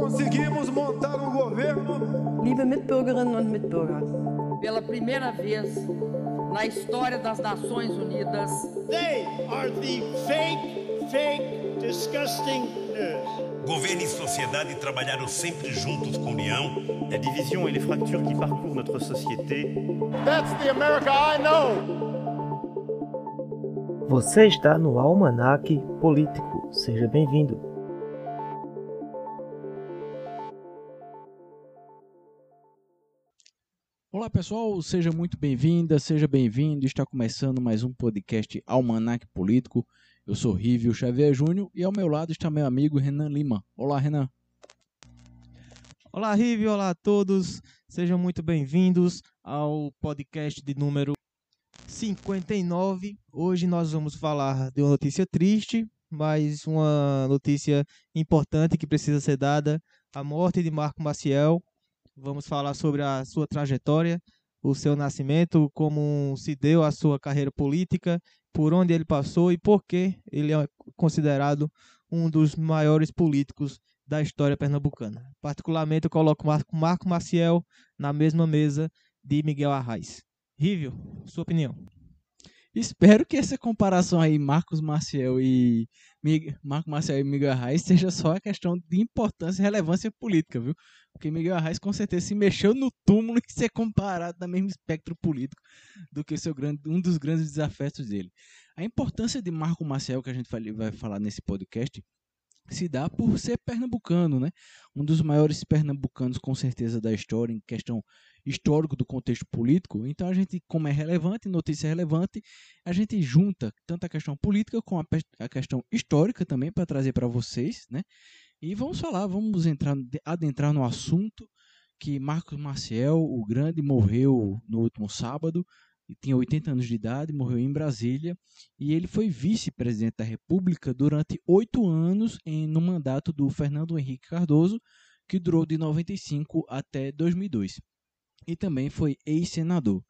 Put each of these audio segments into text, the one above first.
conseguimos montar um governo. Liebe Mitbürgerinnen und Mitbürger, pela primeira vez na história das Nações Unidas, They are the fake, fake, disgusting news. Governo e sociedade trabalharam sempre juntos com união. La division et les fractures qui parcourent notre société. That's the America I know. Você está no Almanac Político. Seja bem-vindo. Olá pessoal, seja muito bem-vinda, seja bem-vindo. Está começando mais um podcast Almanac Político. Eu sou Rívio Xavier Júnior e ao meu lado está meu amigo Renan Lima. Olá, Renan. Olá, Rívio, olá a todos. Sejam muito bem-vindos ao podcast de número 59. Hoje nós vamos falar de uma notícia triste, mas uma notícia importante que precisa ser dada: a morte de Marco Maciel. Vamos falar sobre a sua trajetória, o seu nascimento, como se deu a sua carreira política, por onde ele passou e por que ele é considerado um dos maiores políticos da história pernambucana. Particularmente, eu coloco Marco, Marco Maciel na mesma mesa de Miguel Arraes. Rívio, sua opinião. Espero que essa comparação aí, Marcos Maciel e. Marco Maciel e Miguel Arraes, seja só a questão de importância e relevância política, viu? Porque Miguel Arraes com certeza se mexeu no túmulo em ser comparado no mesmo espectro político do que seu grande, um dos grandes desafetos dele. A importância de Marco Maciel, que a gente vai falar nesse podcast, se dá por ser pernambucano, né? Um dos maiores pernambucanos, com certeza, da história, em questão histórico do contexto político. Então, a gente, como é relevante, notícia relevante, a gente junta tanto a questão política com a, a questão histórica também para trazer para vocês, né? E vamos falar, vamos entrar, adentrar no assunto que Marcos Maciel, o grande, morreu no último sábado, tinha 80 anos de idade, morreu em Brasília, e ele foi vice-presidente da República durante oito anos em, no mandato do Fernando Henrique Cardoso, que durou de 95 até 2002. E também foi ex-senador.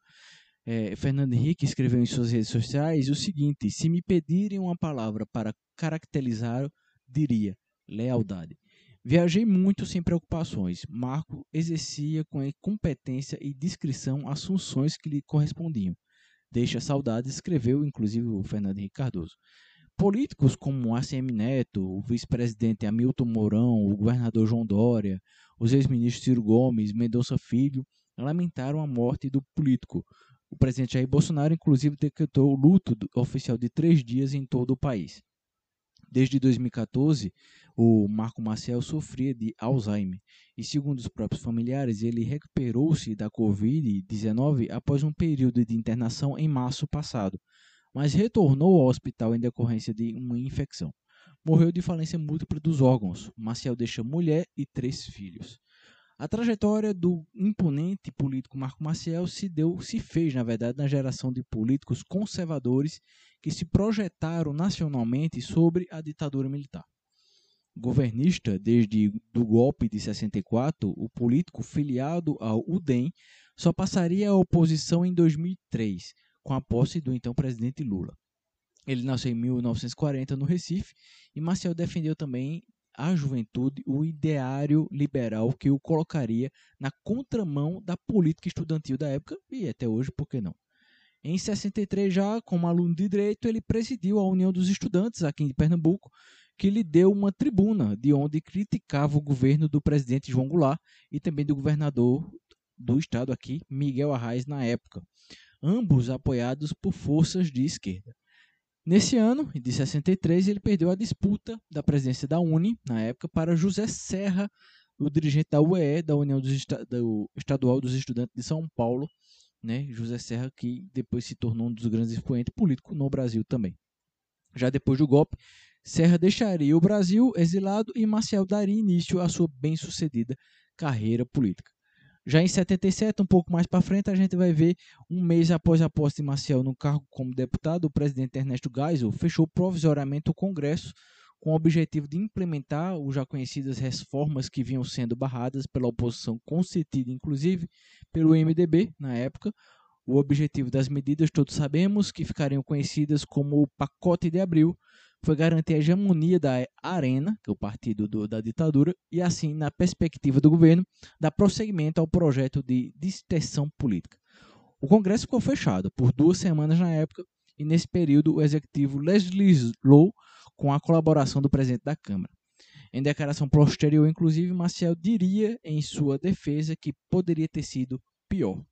É, Fernando Henrique escreveu em suas redes sociais o seguinte: se me pedirem uma palavra para caracterizar, diria lealdade. Viajei muito sem preocupações. Marco exercia com competência e discrição as funções que lhe correspondiam. Deixa saudades, escreveu inclusive o Fernando Henrique Cardoso. Políticos como ACM Neto, o vice-presidente Hamilton Mourão, o governador João Dória, os ex-ministros Ciro Gomes, Mendonça Filho, lamentaram a morte do político. O presidente Jair Bolsonaro, inclusive, decretou luto oficial de três dias em todo o país. Desde 2014, o Marco Maciel sofria de Alzheimer e, segundo os próprios familiares, ele recuperou-se da Covid-19 após um período de internação em março passado, mas retornou ao hospital em decorrência de uma infecção. Morreu de falência múltipla dos órgãos. Maciel deixa mulher e três filhos. A trajetória do imponente político Marco Maciel se deu, se fez, na verdade, na geração de políticos conservadores que se projetaram nacionalmente sobre a ditadura militar. Governista desde do golpe de 64, o político filiado ao UDEM só passaria à oposição em 2003, com a posse do então presidente Lula. Ele nasceu em 1940 no Recife e Maciel defendeu também à juventude o ideário liberal que o colocaria na contramão da política estudantil da época e até hoje, por que não? Em 63, já como aluno de direito, ele presidiu a União dos Estudantes aqui em Pernambuco, que lhe deu uma tribuna de onde criticava o governo do presidente João Goulart e também do governador do estado aqui, Miguel Arraes, na época, ambos apoiados por forças de esquerda. Nesse ano, de 63, ele perdeu a disputa da presidência da Uni, na época, para José Serra, o dirigente da UE, da União dos do Estadual dos Estudantes de São Paulo, né? José Serra, que depois se tornou um dos grandes expoentes políticos no Brasil também. Já depois do golpe, Serra deixaria o Brasil exilado e Marcial daria início à sua bem-sucedida carreira política. Já em 77, um pouco mais para frente, a gente vai ver um mês após a posse de Marcel no cargo como deputado, o presidente Ernesto Geisel fechou provisoriamente o Congresso com o objetivo de implementar os já conhecidas reformas que vinham sendo barradas pela oposição, consentida inclusive pelo MDB na época. O objetivo das medidas todos sabemos que ficariam conhecidas como o pacote de abril, foi garantir a hegemonia da Arena, que é o partido do, da ditadura, e assim, na perspectiva do governo, dar prosseguimento ao projeto de distensão política. O Congresso ficou fechado por duas semanas na época, e nesse período o Executivo legislou com a colaboração do presidente da Câmara. Em declaração posterior, inclusive, Maciel diria em sua defesa que poderia ter sido pior.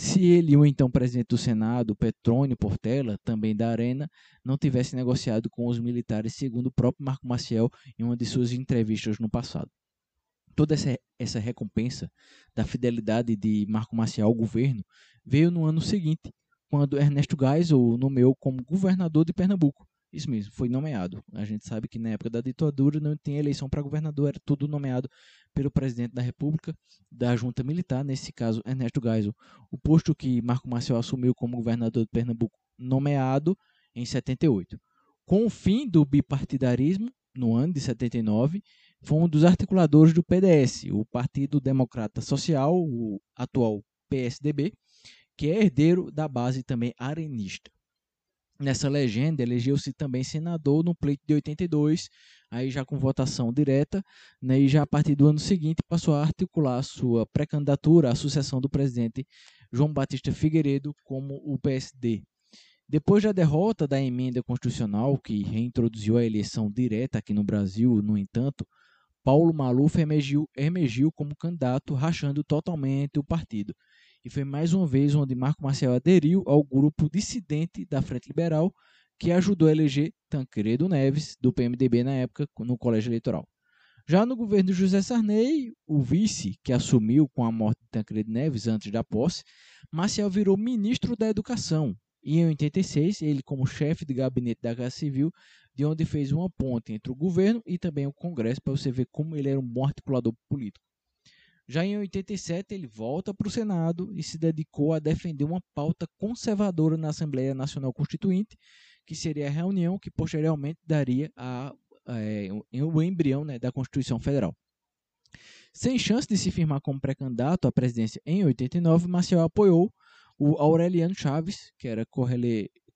Se ele e o então presidente do Senado, Petrônio Portela, também da Arena, não tivessem negociado com os militares, segundo o próprio Marco Maciel em uma de suas entrevistas no passado. Toda essa, essa recompensa da fidelidade de Marco Maciel ao governo veio no ano seguinte, quando Ernesto Geisel o nomeou como governador de Pernambuco. Isso mesmo, foi nomeado. A gente sabe que na época da ditadura não tinha eleição para governador, era tudo nomeado pelo presidente da República, da junta militar, nesse caso Ernesto Geisel. O posto que Marco Marcial assumiu como governador de Pernambuco, nomeado em 78. Com o fim do bipartidarismo, no ano de 79, foi um dos articuladores do PDS, o Partido Democrata Social, o atual PSDB, que é herdeiro da base também arenista. Nessa legenda, elegeu-se também senador no pleito de 82, aí já com votação direta, né, e já a partir do ano seguinte passou a articular sua pré-candidatura à sucessão do presidente João Batista Figueiredo como o PSD. Depois da derrota da emenda constitucional que reintroduziu a eleição direta aqui no Brasil, no entanto, Paulo Maluf emergiu, emergiu como candidato, rachando totalmente o partido e foi mais uma vez onde Marco Marcel aderiu ao grupo dissidente da Frente Liberal, que ajudou a eleger Tancredo Neves, do PMDB na época, no colégio eleitoral. Já no governo de José Sarney, o vice, que assumiu com a morte de Tancredo Neves antes da posse, Marcel virou ministro da Educação. E em 86, ele, como chefe de gabinete da Casa Civil, de onde fez uma ponte entre o governo e também o Congresso, para você ver como ele era um bom articulador político. Já em 87, ele volta para o Senado e se dedicou a defender uma pauta conservadora na Assembleia Nacional Constituinte, que seria a reunião que posteriormente daria a, é, o embrião né, da Constituição Federal. Sem chance de se firmar como pré-candidato à presidência em 89, Maciel apoiou o Aureliano Chaves, que era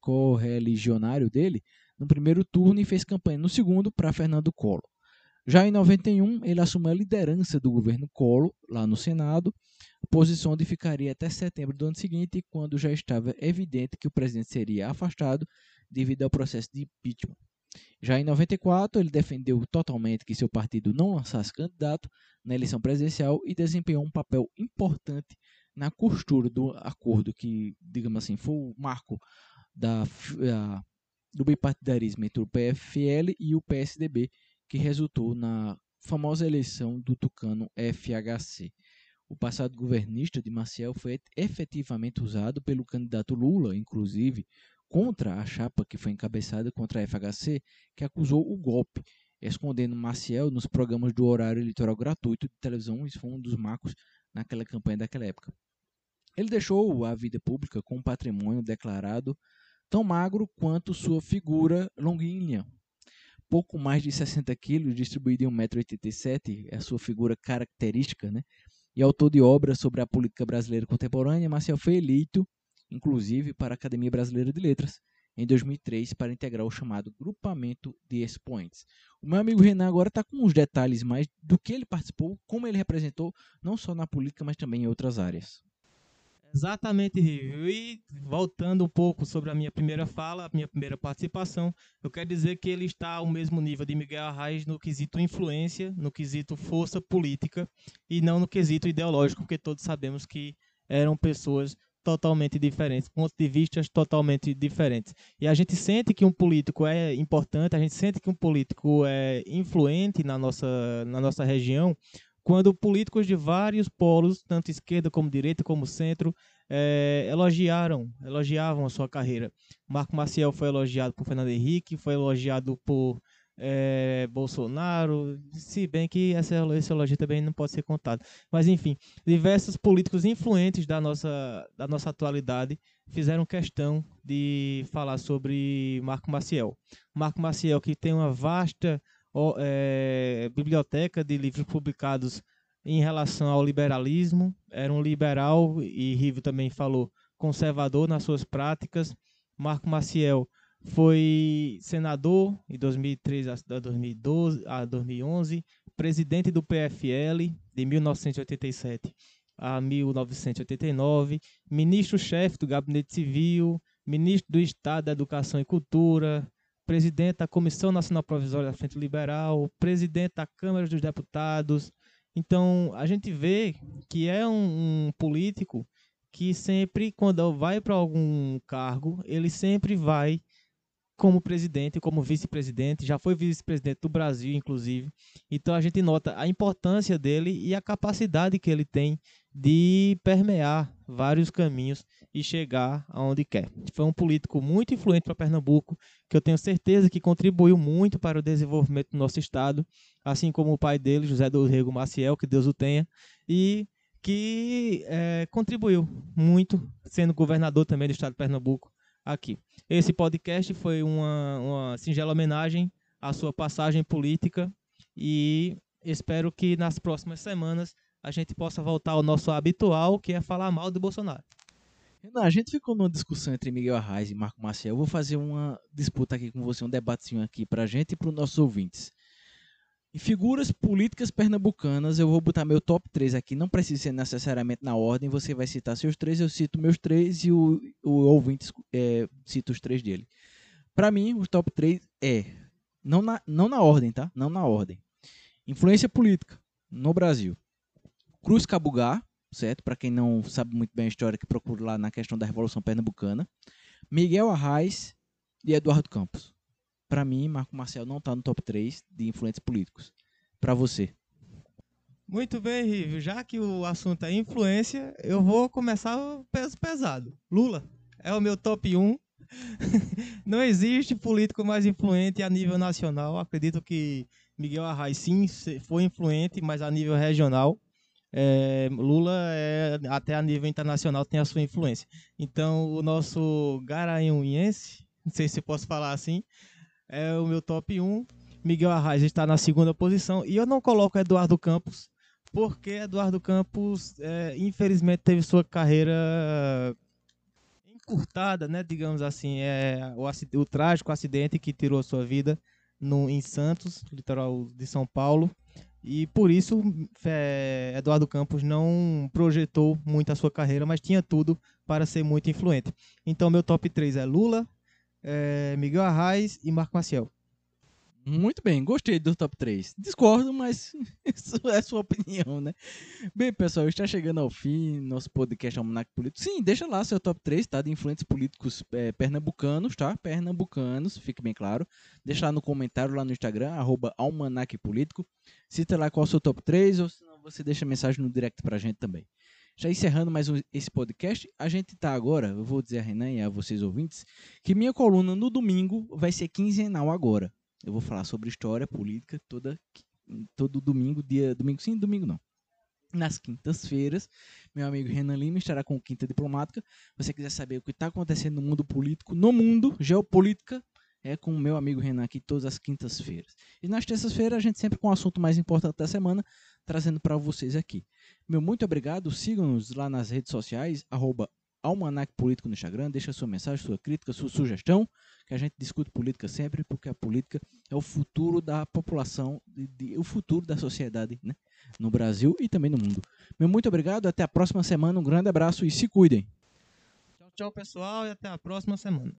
correligionário dele, no primeiro turno e fez campanha no segundo para Fernando Collor. Já em 91, ele assumiu a liderança do governo Collor, lá no Senado, posição onde ficaria até setembro do ano seguinte, quando já estava evidente que o presidente seria afastado devido ao processo de impeachment. Já em 94, ele defendeu totalmente que seu partido não lançasse candidato na eleição presidencial e desempenhou um papel importante na costura do acordo que, digamos assim, foi o marco da, do bipartidarismo entre o PFL e o PSDB, que resultou na famosa eleição do tucano FHC. O passado governista de Maciel foi efetivamente usado pelo candidato Lula, inclusive, contra a chapa que foi encabeçada contra a FHC, que acusou o golpe, escondendo Maciel nos programas do horário eleitoral gratuito de televisão. Isso foi um dos marcos naquela campanha daquela época. Ele deixou a vida pública com um patrimônio declarado tão magro quanto sua figura longínqua, pouco mais de 60 quilos, distribuído em 1,87m, é a sua figura característica, né? e autor de obras sobre a política brasileira contemporânea, Marcel foi eleito, inclusive, para a Academia Brasileira de Letras, em 2003, para integrar o chamado Grupamento de Expoentes. O meu amigo Renan agora está com os detalhes mais do que ele participou, como ele representou, não só na política, mas também em outras áreas. Exatamente, Rio. E voltando um pouco sobre a minha primeira fala, a minha primeira participação, eu quero dizer que ele está ao mesmo nível de Miguel Arraes no quesito influência, no quesito força política e não no quesito ideológico, porque todos sabemos que eram pessoas totalmente diferentes, pontos de vista totalmente diferentes. E a gente sente que um político é importante, a gente sente que um político é influente na nossa, na nossa região, quando políticos de vários polos, tanto esquerda como direita como centro, é, elogiaram, elogiavam a sua carreira. Marco Maciel foi elogiado por Fernando Henrique, foi elogiado por é, Bolsonaro, se bem que essa, esse elogio também não pode ser contado. Mas enfim, diversos políticos influentes da nossa, da nossa atualidade fizeram questão de falar sobre Marco Maciel. Marco Maciel, que tem uma vasta é, biblioteca de livros publicados em relação ao liberalismo. Era um liberal, e Rivo também falou, conservador nas suas práticas. Marco Maciel foi senador em 2003 a 2012 a 2011, presidente do PFL de 1987 a 1989, ministro-chefe do Gabinete Civil, ministro do Estado da Educação e Cultura, presidente da Comissão Nacional Provisória da Frente Liberal, presidente da Câmara dos Deputados. Então, a gente vê que é um, um político que sempre, quando vai para algum cargo, ele sempre vai como presidente, como vice-presidente, já foi vice-presidente do Brasil, inclusive. Então a gente nota a importância dele e a capacidade que ele tem de permear vários caminhos e chegar aonde quer. Foi um político muito influente para Pernambuco, que eu tenho certeza que contribuiu muito para o desenvolvimento do nosso estado, assim como o pai dele, José do Rego Maciel, que Deus o tenha, e que é, contribuiu muito, sendo governador também do estado de Pernambuco aqui. Esse podcast foi uma, uma singela homenagem à sua passagem política e espero que nas próximas semanas a gente possa voltar ao nosso habitual, que é falar mal do Bolsonaro. Renan, a gente ficou numa discussão entre Miguel Arraes e Marco Maciel. Eu vou fazer uma disputa aqui com você, um debatezinho aqui pra gente e para os nossos ouvintes. Em figuras políticas pernambucanas, eu vou botar meu top 3 aqui. Não precisa ser necessariamente na ordem. Você vai citar seus três, eu cito meus três e o, o ouvinte é, cita os três dele. Para mim, o top 3 é. Não na, não na ordem, tá? Não na ordem. Influência política no Brasil. Cruz Cabugá, certo? Para quem não sabe muito bem a história, que procura lá na questão da Revolução Pernambucana. Miguel Arraes e Eduardo Campos para mim, Marco Marcel não está no top 3 de influentes políticos. Para você. Muito bem, Rívio. Já que o assunto é influência, eu vou começar o peso pesado. Lula é o meu top 1. não existe político mais influente a nível nacional. Acredito que Miguel Arraes sim foi influente, mas a nível regional. É, Lula é, até a nível internacional tem a sua influência. Então o nosso garanhuense, não sei se posso falar assim, é o meu top 1. Miguel Arraes está na segunda posição. E eu não coloco Eduardo Campos, porque Eduardo Campos, é, infelizmente, teve sua carreira encurtada, né? Digamos assim, é o, o trágico acidente que tirou sua vida no, em Santos, litoral de São Paulo. E por isso é, Eduardo Campos não projetou muito a sua carreira, mas tinha tudo para ser muito influente. Então meu top 3 é Lula, é, Miguel Arraes e Marco Maciel. Muito bem, gostei do top 3. Discordo, mas isso é sua opinião, né? Bem, pessoal, está chegando ao fim nosso podcast Almanac Político. Sim, deixa lá seu top 3, tá? De influentes políticos é, pernambucanos, tá? Pernambucanos, fique bem claro. Deixa lá no comentário, lá no Instagram, arroba Almanac Político. Cita lá qual é o seu top 3, ou senão você deixa mensagem no direct pra gente também. Já encerrando mais um, esse podcast, a gente tá agora, eu vou dizer a Renan e a vocês ouvintes, que minha coluna no domingo vai ser quinzenal agora. Eu vou falar sobre história, política, toda, todo domingo, dia. Domingo sim, domingo não. Nas quintas-feiras, meu amigo Renan Lima estará com Quinta Diplomática. Se você quiser saber o que está acontecendo no mundo político, no mundo, geopolítica, é com o meu amigo Renan aqui todas as quintas-feiras. E nas terças-feiras a gente sempre com o assunto mais importante da semana, trazendo para vocês aqui. Meu muito obrigado, sigam-nos lá nas redes sociais, arroba Almanac Político no Instagram, deixa sua mensagem, sua crítica, sua sugestão, que a gente discute política sempre, porque a política é o futuro da população, de, de, o futuro da sociedade né? no Brasil e também no mundo. Meu muito obrigado, até a próxima semana, um grande abraço e se cuidem. Tchau, tchau pessoal e até a próxima semana.